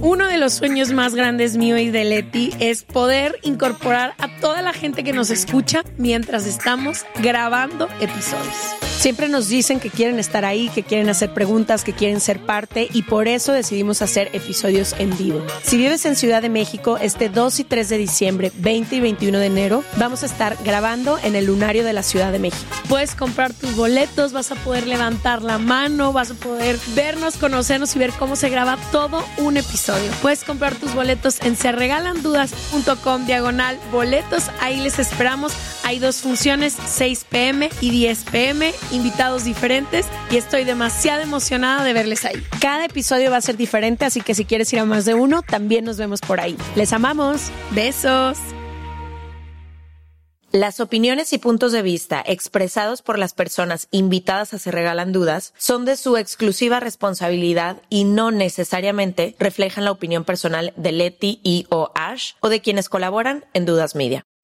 Uno de los sueños más grandes mío y de Leti es poder incorporar a toda la gente que nos escucha mientras estamos grabando episodios. Siempre nos dicen que quieren estar ahí, que quieren hacer preguntas, que quieren ser parte y por eso decidimos hacer episodios en vivo. Si vives en Ciudad de México, este 2 y 3 de diciembre, 20 y 21 de enero, vamos a estar grabando en el Lunario de la Ciudad de México. Puedes comprar tus boletos, vas a poder levantar la mano, vas a poder vernos, conocernos y ver cómo se graba todo un episodio. Puedes comprar tus boletos en serregalandudas.com diagonal boletos. Ahí les esperamos. Hay dos funciones, 6 pm y 10 pm, invitados diferentes y estoy demasiado emocionada de verles ahí. Cada episodio va a ser diferente, así que si quieres ir a más de uno, también nos vemos por ahí. Les amamos. Besos. Las opiniones y puntos de vista expresados por las personas invitadas a Se Regalan Dudas son de su exclusiva responsabilidad y no necesariamente reflejan la opinión personal de Leti y o Ash o de quienes colaboran en Dudas Media.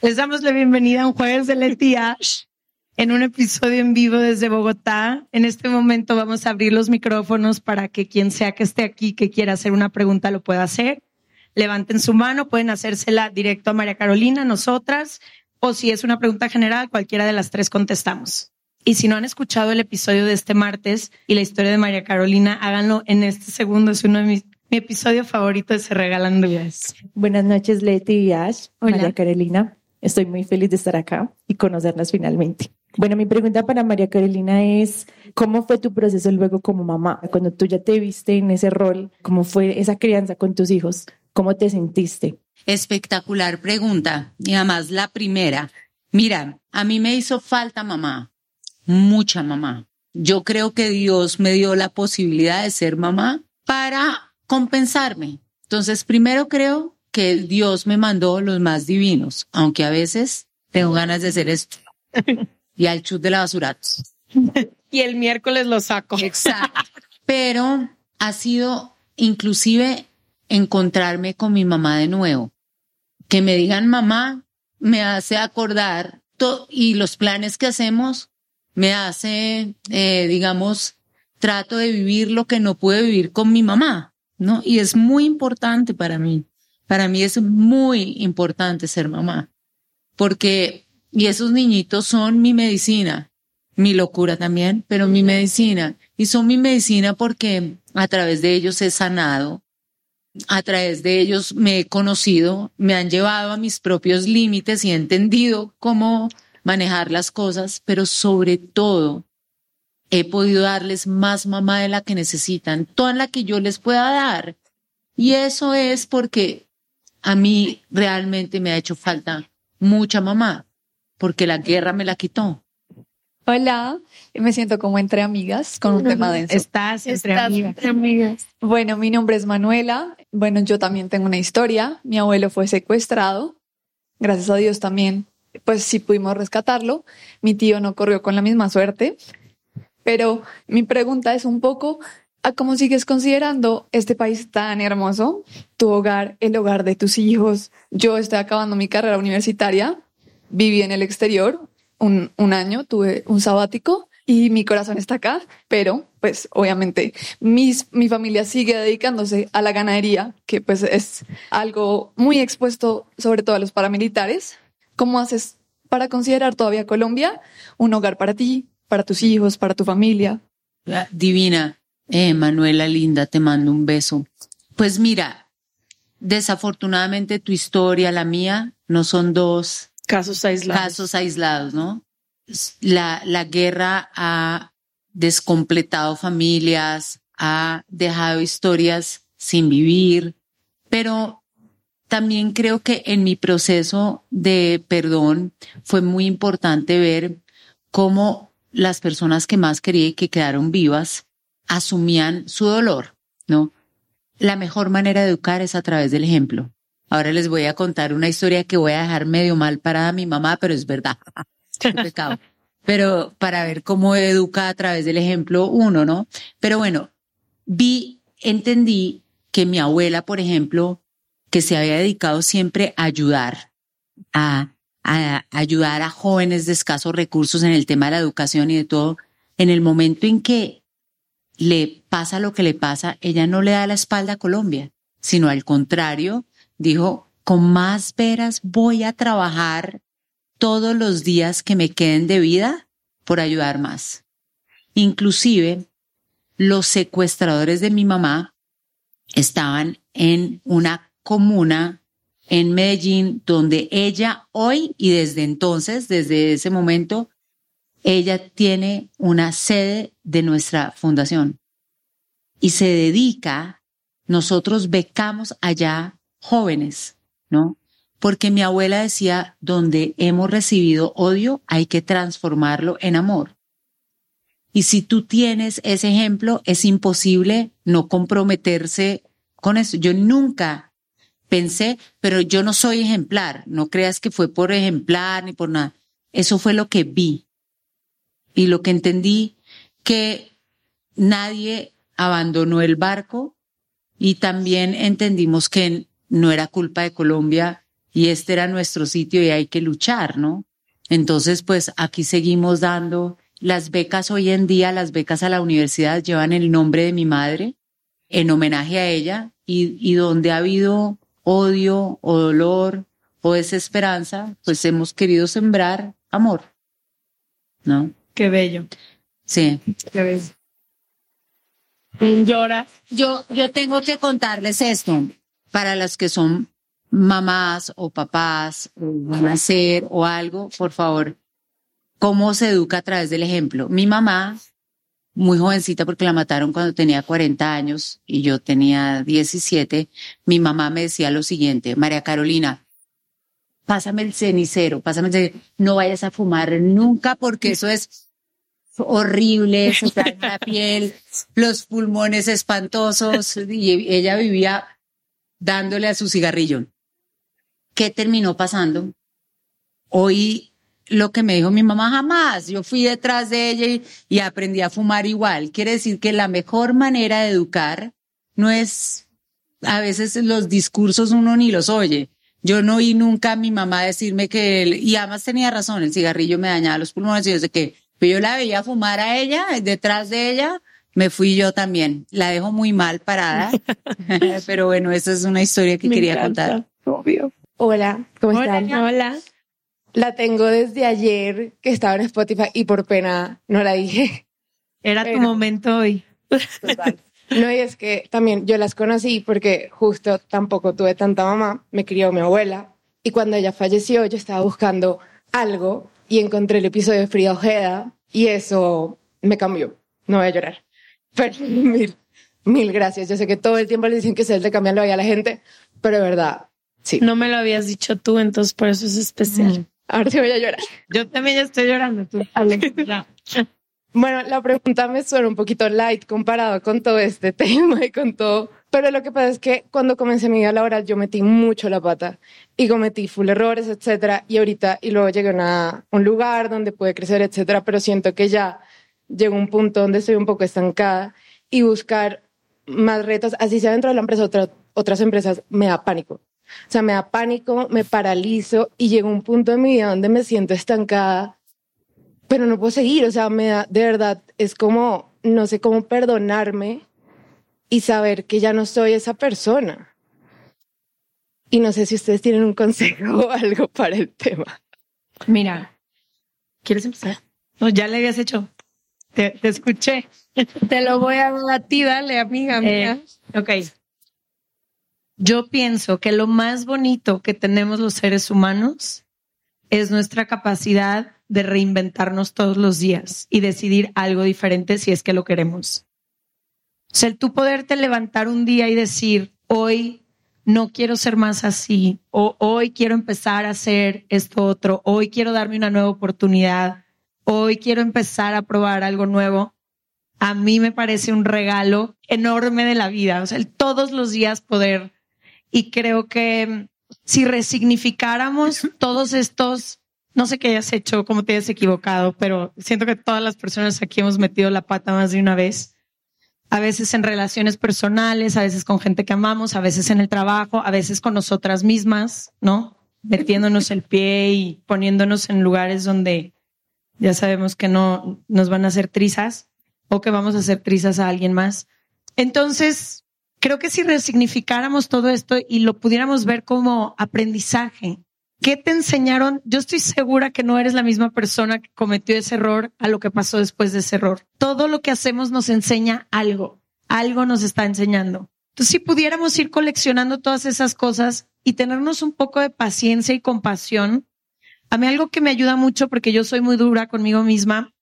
Les damos la bienvenida a un jueves de Leti Ash en un episodio en vivo desde Bogotá. En este momento vamos a abrir los micrófonos para que quien sea que esté aquí que quiera hacer una pregunta lo pueda hacer. Levanten su mano, pueden hacérsela directo a María Carolina, nosotras, o si es una pregunta general, cualquiera de las tres contestamos. Y si no han escuchado el episodio de este martes y la historia de María Carolina, háganlo en este segundo. Es uno de mis mi episodio favorito de Se Regalan Dudas. Buenas noches, Leti y Ash. Hola. María Carolina. Estoy muy feliz de estar acá y conocerlas finalmente. Bueno, mi pregunta para María Carolina es, ¿cómo fue tu proceso luego como mamá? Cuando tú ya te viste en ese rol, ¿cómo fue esa crianza con tus hijos? ¿Cómo te sentiste? Espectacular pregunta. Y además la primera. Mira, a mí me hizo falta mamá, mucha mamá. Yo creo que Dios me dio la posibilidad de ser mamá para compensarme. Entonces, primero creo que Dios me mandó los más divinos, aunque a veces tengo ganas de hacer esto. Y al chut de la basura. Y el miércoles lo saco. Exacto. Pero ha sido inclusive encontrarme con mi mamá de nuevo. Que me digan mamá me hace acordar y los planes que hacemos me hace, eh, digamos, trato de vivir lo que no pude vivir con mi mamá, ¿no? Y es muy importante para mí. Para mí es muy importante ser mamá. Porque, y esos niñitos son mi medicina mi locura también, pero mi medicina. Y son mi medicina porque a través de ellos he sanado, a través de ellos me he conocido, me han llevado a mis propios límites y he entendido cómo manejar las cosas, pero sobre todo he podido darles más mamá de la que necesitan, toda la que yo les pueda dar. Y eso es porque a mí realmente me ha hecho falta mucha mamá, porque la guerra me la quitó. Hola, me siento como entre amigas con un tema denso. Estás entre Estás amigas. entre amigas. Bueno, mi nombre es Manuela. Bueno, yo también tengo una historia. Mi abuelo fue secuestrado. Gracias a Dios también pues sí pudimos rescatarlo. Mi tío no corrió con la misma suerte. Pero mi pregunta es un poco a cómo sigues considerando este país tan hermoso, tu hogar, el hogar de tus hijos. Yo estoy acabando mi carrera universitaria, viví en el exterior un, un año, tuve un sabático y mi corazón está acá, pero pues obviamente mis, mi familia sigue dedicándose a la ganadería, que pues es algo muy expuesto sobre todo a los paramilitares. ¿Cómo haces para considerar todavía Colombia un hogar para ti, para tus hijos, para tu familia? Divina, eh, Manuela Linda, te mando un beso. Pues mira, desafortunadamente tu historia, la mía, no son dos Casos aislados. casos aislados, ¿no? La, la guerra ha descompletado familias, ha dejado historias sin vivir, pero también creo que en mi proceso de perdón fue muy importante ver cómo las personas que más quería y que quedaron vivas asumían su dolor, ¿no? La mejor manera de educar es a través del ejemplo. Ahora les voy a contar una historia que voy a dejar medio mal para mi mamá, pero es verdad. Pecado. Pero para ver cómo educa a través del ejemplo uno, ¿no? Pero bueno, vi, entendí que mi abuela, por ejemplo, que se había dedicado siempre a ayudar, a, a ayudar a jóvenes de escasos recursos en el tema de la educación y de todo, en el momento en que le pasa lo que le pasa, ella no le da la espalda a Colombia, sino al contrario, dijo, con más veras voy a trabajar todos los días que me queden de vida por ayudar más. Inclusive, los secuestradores de mi mamá estaban en una comuna en Medellín donde ella hoy y desde entonces, desde ese momento, ella tiene una sede de nuestra fundación y se dedica, nosotros becamos allá jóvenes, ¿no? Porque mi abuela decía, donde hemos recibido odio, hay que transformarlo en amor. Y si tú tienes ese ejemplo, es imposible no comprometerse con eso. Yo nunca pensé, pero yo no soy ejemplar. No creas que fue por ejemplar ni por nada. Eso fue lo que vi. Y lo que entendí, que nadie abandonó el barco y también entendimos que no era culpa de Colombia y este era nuestro sitio y hay que luchar, ¿no? Entonces, pues aquí seguimos dando las becas hoy en día, las becas a la universidad llevan el nombre de mi madre en homenaje a ella y, y donde ha habido odio o dolor o desesperanza, pues hemos querido sembrar amor, ¿no? Qué bello. Sí. Qué bello. Llora. Yo, yo tengo que contarles esto para las que son mamás o papás o van a ser o algo, por favor, cómo se educa a través del ejemplo. Mi mamá, muy jovencita porque la mataron cuando tenía 40 años y yo tenía 17, mi mamá me decía lo siguiente, María Carolina, pásame el cenicero, pásame el cenicero, no vayas a fumar nunca porque eso es horrible, se te daña la piel, los pulmones espantosos y ella vivía dándole a su cigarrillo. ¿Qué terminó pasando? Hoy lo que me dijo mi mamá jamás, yo fui detrás de ella y, y aprendí a fumar igual. Quiere decir que la mejor manera de educar no es, a veces los discursos uno ni los oye. Yo no oí nunca a mi mamá decirme que, él, y además tenía razón, el cigarrillo me dañaba los pulmones y yo sé que yo la veía fumar a ella, detrás de ella me fui yo también. La dejo muy mal parada, pero bueno, esa es una historia que Me quería encanta, contar. Obvio. Hola, ¿cómo están? Hola. La tengo desde ayer que estaba en Spotify y por pena no la dije. Era tu momento hoy. Total. No, y es que también yo las conocí porque justo tampoco tuve tanta mamá, me crió mi abuela y cuando ella falleció yo estaba buscando algo y encontré el episodio de Frida Ojeda y eso me cambió. No voy a llorar. Pero mil, mil gracias. Yo sé que todo el tiempo le dicen que se le cambian la vida a la gente, pero de verdad, sí. No me lo habías dicho tú, entonces por eso es especial. Ahora sí voy a llorar. Yo también ya estoy llorando. Tú. Bueno, la pregunta me suena un poquito light comparado con todo este tema y con todo Pero lo que pasa es que cuando comencé mi vida laboral yo metí mucho la pata y cometí full errores, etcétera. Y ahorita, y luego llegué a un lugar donde pude crecer, etcétera. Pero siento que ya llegó un punto donde estoy un poco estancada y buscar más retos, así sea dentro de la empresa, otra- otras empresas, me da pánico. O sea, me da pánico, me paralizo y llegó un punto en mi vida donde me siento estancada, pero no puedo seguir. O sea, me da, de verdad, es como, no sé cómo perdonarme y saber que ya no soy esa persona. Y no sé si ustedes tienen un consejo o algo para el tema. Mira, ¿quieres empezar? No, ya le habías hecho. Te, te escuché. Te lo voy a dar a ti, dale, amiga mía. Eh, ok. Yo pienso que lo más bonito que tenemos los seres humanos es nuestra capacidad de reinventarnos todos los días y decidir algo diferente si es que lo queremos. O sea, el tú poderte levantar un día y decir, hoy no quiero ser más así, o hoy quiero empezar a hacer esto otro, hoy quiero darme una nueva oportunidad, hoy quiero empezar a probar algo nuevo a mí me parece un regalo enorme de la vida. O sea, el todos los días poder. Y creo que mm, si resignificáramos todos estos, no sé qué hayas hecho, cómo te hayas equivocado, pero siento que todas las personas aquí hemos metido la pata más de una vez. A veces en relaciones personales, a veces con gente que amamos, a veces en el trabajo, a veces con nosotras mismas, ¿no? Metiéndonos el pie y poniéndonos en lugares donde ya sabemos que no nos van a hacer trizas o que vamos a hacer trizas a alguien más. Entonces, creo que si resignificáramos todo esto y lo pudiéramos ver como aprendizaje, ¿qué te enseñaron? Yo estoy segura que no eres la misma persona que cometió ese error a lo que pasó después de ese error. Todo lo que hacemos nos enseña algo, algo nos está enseñando. Entonces, si pudiéramos ir coleccionando todas esas cosas y tenernos un poco de paciencia y compasión, a mí algo que me ayuda mucho porque yo soy muy dura conmigo misma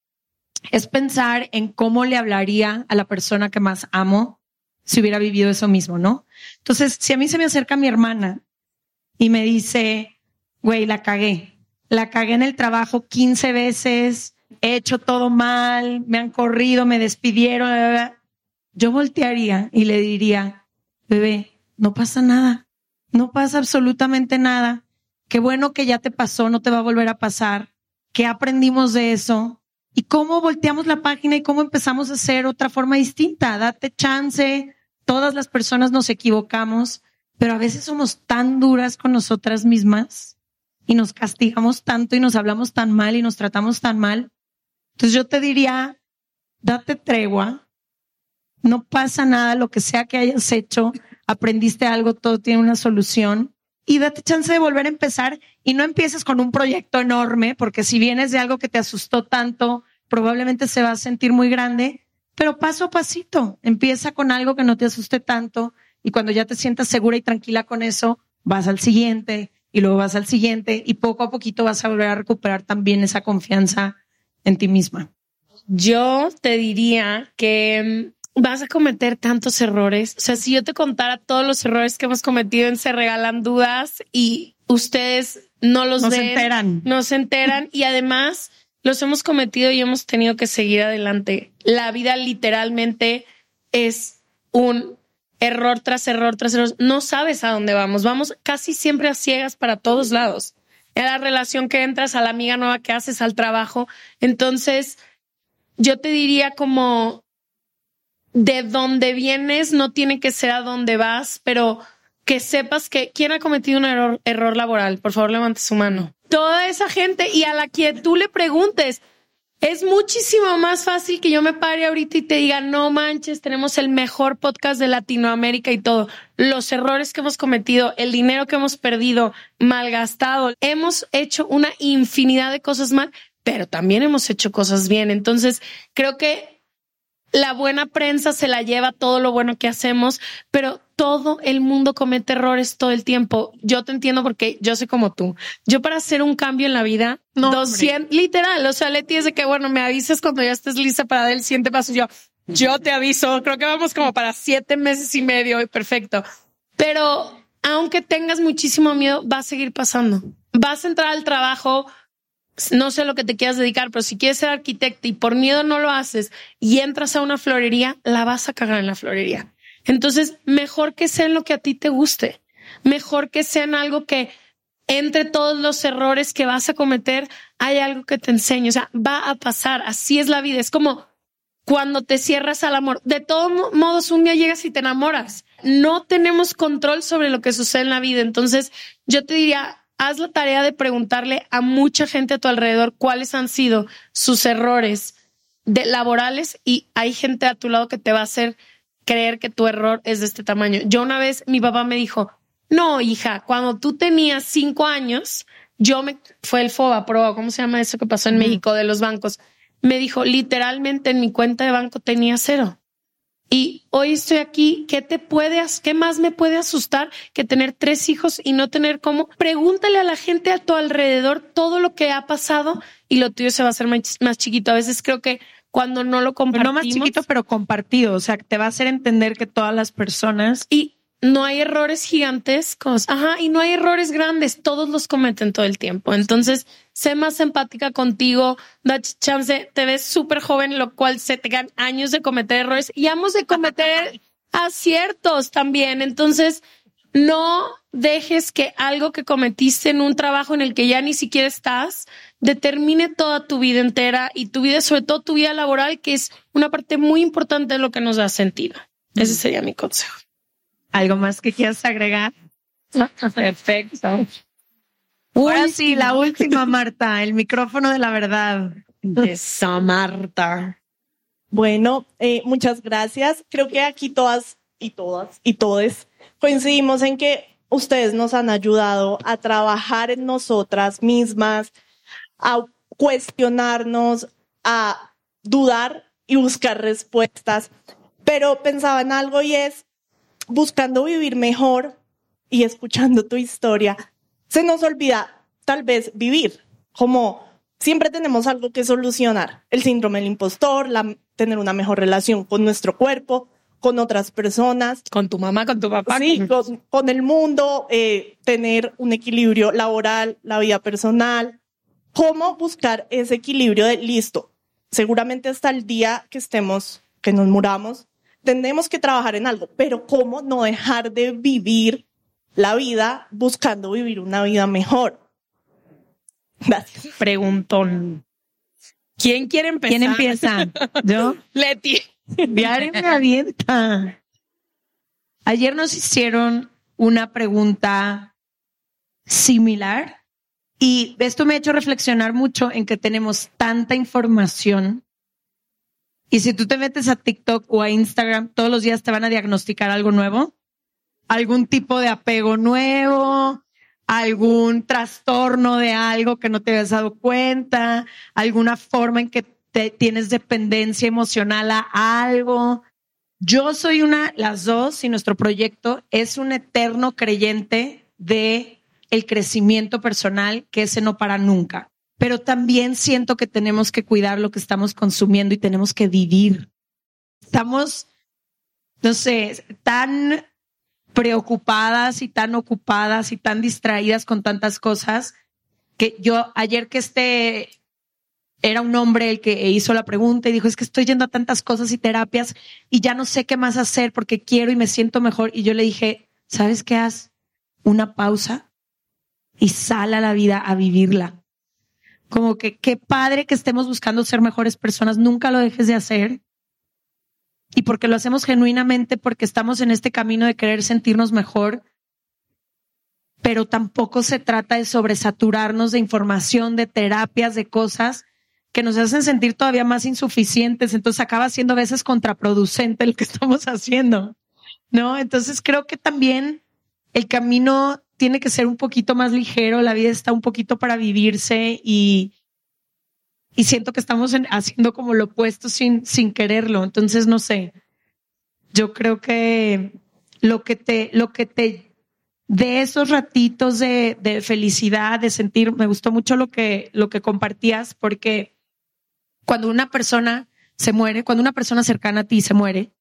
es pensar en cómo le hablaría a la persona que más amo si hubiera vivido eso mismo, ¿no? Entonces, si a mí se me acerca mi hermana y me dice, güey, la cagué, la cagué en el trabajo 15 veces, he hecho todo mal, me han corrido, me despidieron, bla, bla, bla", yo voltearía y le diría, bebé, no pasa nada, no pasa absolutamente nada, qué bueno que ya te pasó, no te va a volver a pasar, ¿qué aprendimos de eso? y cómo volteamos la página y cómo empezamos a hacer otra forma distinta. Date chance. Todas las personas nos equivocamos, pero a veces somos tan duras con nosotras mismas y nos castigamos tanto y nos hablamos tan mal y nos tratamos tan mal. Entonces yo te diría, date tregua. No pasa nada, lo que sea que hayas hecho, aprendiste algo, todo tiene una solución y date chance de volver a empezar y no empieces con un proyecto enorme, porque si vienes de algo que te asustó tanto, probablemente se va a sentir muy grande, pero paso a pasito, empieza con algo que no te asuste tanto y cuando ya te sientas segura y tranquila con eso, vas al siguiente y luego vas al siguiente y poco a poquito vas a volver a recuperar también esa confianza en ti misma. Yo te diría que mm, vas a cometer tantos errores. O sea, si yo te contara todos los errores que hemos cometido en Se Regalan Dudas y ustedes no los No se ven, enteran. no se enteran y además los hemos cometido y hemos tenido que seguir adelante. La vida literalmente es un error tras error tras error. No sabes a dónde vamos. Vamos casi siempre a ciegas para todos lados. A la relación que entras, a la amiga nueva que haces, al trabajo. Entonces, yo te diría como de dónde vienes no tiene que ser a dónde vas, pero que sepas que quién ha cometido un error, error laboral. Por favor, levante su mano. Toda esa gente y a la que tú le preguntes, es muchísimo más fácil que yo me pare ahorita y te diga, no manches, tenemos el mejor podcast de Latinoamérica y todo. Los errores que hemos cometido, el dinero que hemos perdido, malgastado, hemos hecho una infinidad de cosas mal, pero también hemos hecho cosas bien. Entonces, creo que la buena prensa se la lleva todo lo bueno que hacemos, pero todo el mundo comete errores todo el tiempo. Yo te entiendo porque yo soy como tú. Yo para hacer un cambio en la vida, No, 200, literal, o sea, Leti es de que, bueno, me avisas cuando ya estés lista para dar el siguiente paso. Yo, yo te aviso, creo que vamos como para siete meses y medio y perfecto. Pero aunque tengas muchísimo miedo, va a seguir pasando. Vas a entrar al trabajo, no sé lo que te quieras dedicar, pero si quieres ser arquitecta y por miedo no lo haces y entras a una florería, la vas a cagar en la florería. Entonces, mejor que sea en lo que a ti te guste, mejor que sea en algo que entre todos los errores que vas a cometer, hay algo que te enseñe. O sea, va a pasar. Así es la vida. Es como cuando te cierras al amor. De todos modos, un día llegas y te enamoras. No tenemos control sobre lo que sucede en la vida. Entonces, yo te diría, haz la tarea de preguntarle a mucha gente a tu alrededor cuáles han sido sus errores de laborales y hay gente a tu lado que te va a hacer creer que tu error es de este tamaño. Yo una vez, mi papá me dijo, no, hija, cuando tú tenías cinco años, yo me fue el FOBA, pro, ¿cómo se llama eso que pasó en México de los bancos? Me dijo, literalmente en mi cuenta de banco tenía cero. Y hoy estoy aquí, ¿qué te puede, qué más me puede asustar que tener tres hijos y no tener cómo? Pregúntale a la gente a tu alrededor todo lo que ha pasado y lo tuyo se va a hacer más, más chiquito. A veces creo que cuando no lo compartimos. No más chiquito, pero compartido. O sea, te va a hacer entender que todas las personas. Y no hay errores gigantescos. Ajá, y no hay errores grandes. Todos los cometen todo el tiempo. Entonces, sé más empática contigo. Da chance, te ves súper joven, lo cual se te dan años de cometer errores y hemos de cometer aciertos también. Entonces, no dejes que algo que cometiste en un trabajo en el que ya ni siquiera estás determine toda tu vida entera y tu vida, sobre todo tu vida laboral, que es una parte muy importante de lo que nos da sentido. Ese sería mi consejo. ¿Algo más que quieras agregar? Perfecto. Ahora sí, la última, Marta, el micrófono de la verdad. Esa Marta. Bueno, eh, muchas gracias. Creo que aquí todas y todas y todes coincidimos en que ustedes nos han ayudado a trabajar en nosotras mismas, a cuestionarnos, a dudar y buscar respuestas. Pero pensaba en algo y es, buscando vivir mejor y escuchando tu historia, se nos olvida tal vez vivir, como siempre tenemos algo que solucionar, el síndrome del impostor, la, tener una mejor relación con nuestro cuerpo, con otras personas. Con tu mamá, con tu papá. Sí, con, el mundo, eh, tener un equilibrio laboral, la vida personal. ¿Cómo buscar ese equilibrio de listo? Seguramente hasta el día que estemos, que nos muramos, tenemos que trabajar en algo, pero ¿cómo no dejar de vivir la vida buscando vivir una vida mejor? Gracias. Preguntón. ¿Quién quiere empezar? ¿Quién empieza? Yo. Leti. Diario me avienta. Ayer nos hicieron una pregunta similar y esto me ha hecho reflexionar mucho en que tenemos tanta información y si tú te metes a TikTok o a Instagram, todos los días te van a diagnosticar algo nuevo, algún tipo de apego nuevo, algún trastorno de algo que no te habías dado cuenta, alguna forma en que te, tienes dependencia emocional a algo. Yo soy una, las dos, y nuestro proyecto es un eterno creyente de el crecimiento personal que ese no para nunca pero también siento que tenemos que cuidar lo que estamos consumiendo y tenemos que vivir. Estamos, no sé, tan preocupadas y tan ocupadas y tan distraídas con tantas cosas que yo ayer que este era un hombre el que hizo la pregunta y dijo, es que estoy yendo a tantas cosas y terapias y ya no sé qué más hacer porque quiero y me siento mejor. Y yo le dije, ¿sabes qué? Haz una pausa y sal a la vida a vivirla como que qué padre que estemos buscando ser mejores personas, nunca lo dejes de hacer. Y porque lo hacemos genuinamente, porque estamos en este camino de querer sentirnos mejor, pero tampoco se trata de sobresaturarnos de información, de terapias, de cosas que nos hacen sentir todavía más insuficientes. Entonces acaba siendo a veces contraproducente lo que estamos haciendo, ¿no? Entonces creo que también el camino tiene que ser un poquito más ligero, la vida está un poquito para vivirse y, y siento que estamos haciendo como lo opuesto sin, sin quererlo. Entonces, no sé, yo creo que lo que te, lo que te de esos ratitos de, de felicidad, de sentir, me gustó mucho lo que, lo que compartías, porque cuando una persona se muere, cuando una persona cercana a ti se muere,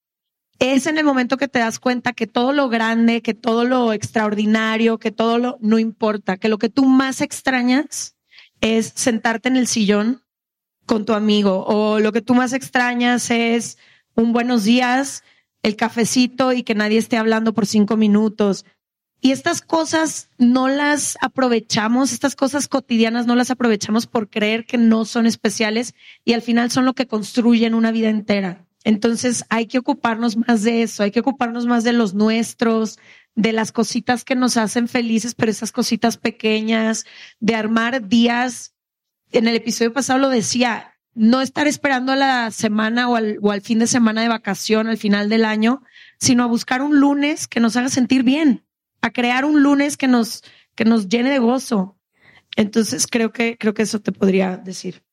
es en el momento que te das cuenta que todo lo grande, que todo lo extraordinario, que todo lo no importa, que lo que tú más extrañas es sentarte en el sillón con tu amigo o lo que tú más extrañas es un buenos días el cafecito y que nadie esté hablando por cinco minutos. Y estas cosas no las aprovechamos, estas cosas cotidianas no las aprovechamos por creer que no son especiales y al final son lo que construyen una vida entera. Entonces hay que ocuparnos más de eso, hay que ocuparnos más de los nuestros, de las cositas que nos hacen felices, pero esas cositas pequeñas, de armar días. En el episodio pasado lo decía, no estar esperando a la semana o al, fin de semana de vacación, al final del año, sino a buscar un lunes que nos haga sentir bien a crear un lunes que nos, que nos llene de gozo. Entonces creo que, creo que eso te podría decir.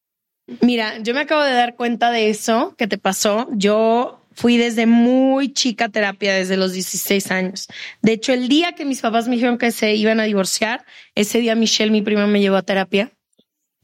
Mira, yo me acabo de dar cuenta de eso que te pasó. Yo fui desde muy chica a terapia, desde los 16 años. De hecho, el día que mis papás me dijeron que se iban a divorciar, ese día Michelle, mi prima, me llevó a terapia.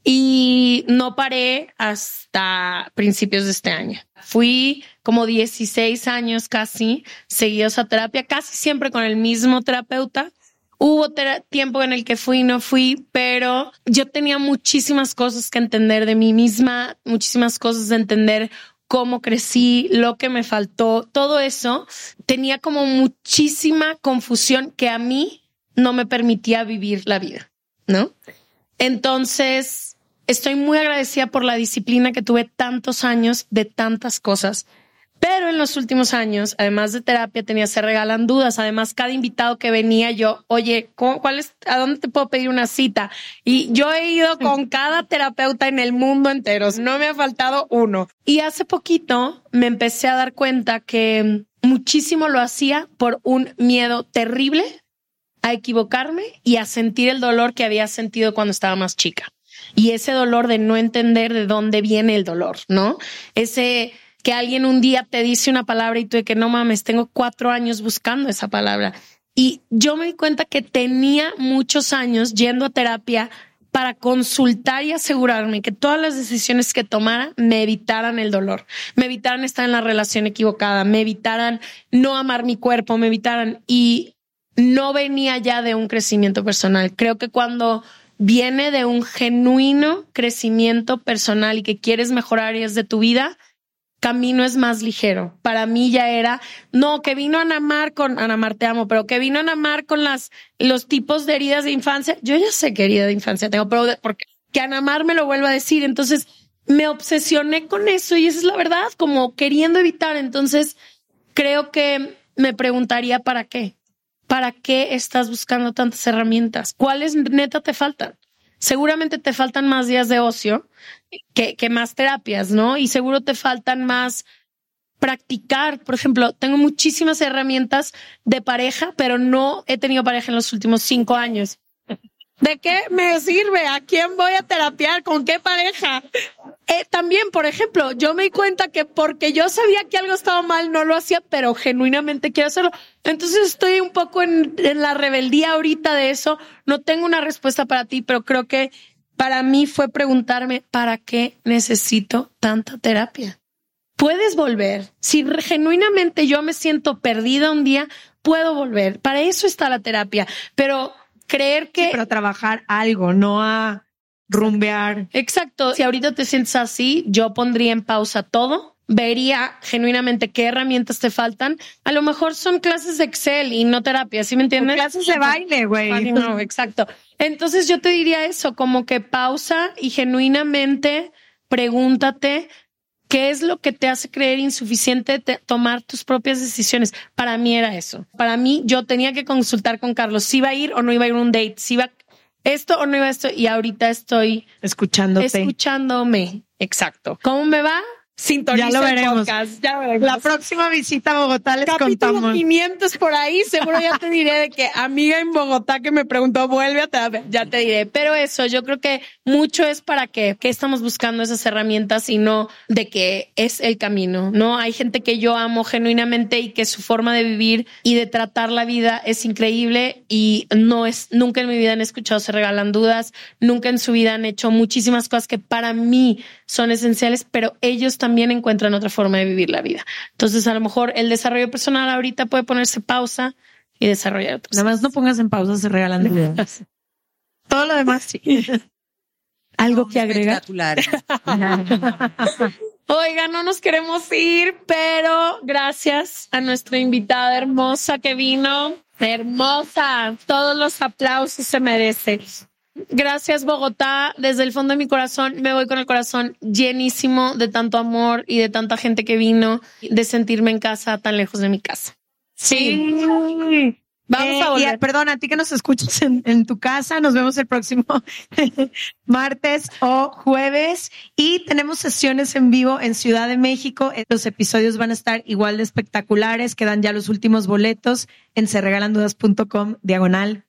Y no paré hasta principios de este año. Fui como 16 años casi seguidos a terapia, casi siempre con el mismo terapeuta. Hubo tiempo en el que fui y no fui, pero yo tenía muchísimas cosas que entender de mí misma, muchísimas cosas de entender cómo crecí, lo que me faltó, todo eso. Tenía como muchísima confusión que a mí no me permitía vivir la vida, ¿no? Entonces, Estoy muy agradecida por la disciplina que tuve tantos años de tantas cosas. Pero en los últimos años, además de terapia, tenía se regalan dudas. Además, cada invitado que venía yo, oye, ¿cuál es, ¿a dónde te puedo pedir una cita? Y yo he ido con cada terapeuta en el mundo entero. No me ha faltado uno. Y hace poquito me empecé a dar cuenta que muchísimo lo hacía por un miedo terrible a equivocarme y a sentir el dolor que había sentido cuando estaba más chica y ese dolor de no entender de dónde viene el dolor, ¿no? Ese que alguien un día te dice una palabra y tú de que no mames, tengo cuatro años buscando esa palabra. Y yo me di cuenta que tenía muchos años yendo a terapia para consultar y asegurarme que todas las decisiones que tomara me evitaran el dolor, me evitaran estar en la relación equivocada, me evitaran no amar mi cuerpo, me evitaran y no venía ya de un crecimiento personal. Creo que cuando viene de un genuino crecimiento personal y que quieres mejorar áreas de tu vida, camino es más ligero. Para mí ya era, no, que vino a Namar con, Anamar te amo, pero que vino a Namar con las, los tipos de heridas de infancia. Yo ya sé que herida de infancia tengo, pero porque que Anamar me lo vuelva a decir. Entonces me obsesioné con eso y esa es la verdad, como queriendo evitar. Entonces creo que me preguntaría para qué. ¿para qué estás buscando tantas herramientas? ¿Cuáles neta te faltan? Seguramente te faltan más días de ocio que, más terapias, ¿no? Y seguro te faltan más practicar. Por ejemplo, tengo muchísimas herramientas de pareja, pero no he tenido pareja en los últimos cinco años. ¿De qué me sirve? ¿A quién voy a terapiar? ¿Con qué pareja? Eh, también, por ejemplo, yo me di cuenta que porque yo sabía que algo estaba mal, no lo hacía, pero genuinamente quiero hacerlo. Entonces estoy un poco en, en la rebeldía ahorita de eso. No tengo una respuesta para ti, pero creo que para mí fue preguntarme, ¿para qué necesito tanta terapia? Puedes volver. Si genuinamente yo me siento perdida un día, puedo volver. Para eso está la terapia. Pero creer que... para trabajar algo, no a rumbear. Exacto. Si ahorita te sientes así, yo pondría en pausa todo, vería genuinamente qué herramientas te faltan. A lo mejor son clases de Excel y no terapia, ¿sí me entiendes? clases de baile, güey. No, exacto. Entonces yo te diría eso, como que pausa y genuinamente pregúntate ¿Qué es lo que te hace creer insuficiente tomar tus propias decisiones? Para mí era eso. Para mí, yo tenía que consultar con Carlos si iba a ir o no iba a ir a un date, si iba esto o no iba a esto. Y ahorita estoy escuchándote. Escuchándome. Exacto. ¿Cómo me va? Sintoniza ya lo veremos. Ya veremos. La próxima visita a Bogotá les Capítulo contamos. 500 por ahí, seguro ya te diré de que amiga en Bogotá que me preguntó, vuelve a ya te diré. Pero eso, yo creo que mucho es para que, que estamos buscando esas herramientas y no de que es el camino, ¿no? Hay gente que yo amo genuinamente y que su forma de vivir y de tratar la vida es increíble y no es, nunca en mi vida han escuchado se regalan dudas, nunca en su vida han hecho muchísimas cosas que para mí son esenciales, pero ellos también también encuentran otra forma de vivir la vida. Entonces, a lo mejor el desarrollo personal ahorita puede ponerse pausa y desarrollar otras Nada más no pongas en pausa, se regalan ideas. Todo lo demás sí. ¿Algo que agregar? Oiga, no nos queremos ir, pero gracias a nuestra invitada hermosa que vino. Hermosa. Todos los aplausos se merece. Gracias, Bogotá. Desde el fondo de mi corazón me voy con el corazón llenísimo de tanto amor y de tanta gente que vino, de sentirme en casa tan lejos de mi casa. Sí. Vamos Eh, a y, volver. perdón, a ti que nos escuchas en, en tu casa, nos vemos el próximo martes o jueves y tenemos sesiones en vivo en Ciudad de México. Eh, Los episodios van a estar igual de espectaculares. Quedan ya los últimos boletos en serregalandudas.com diagonal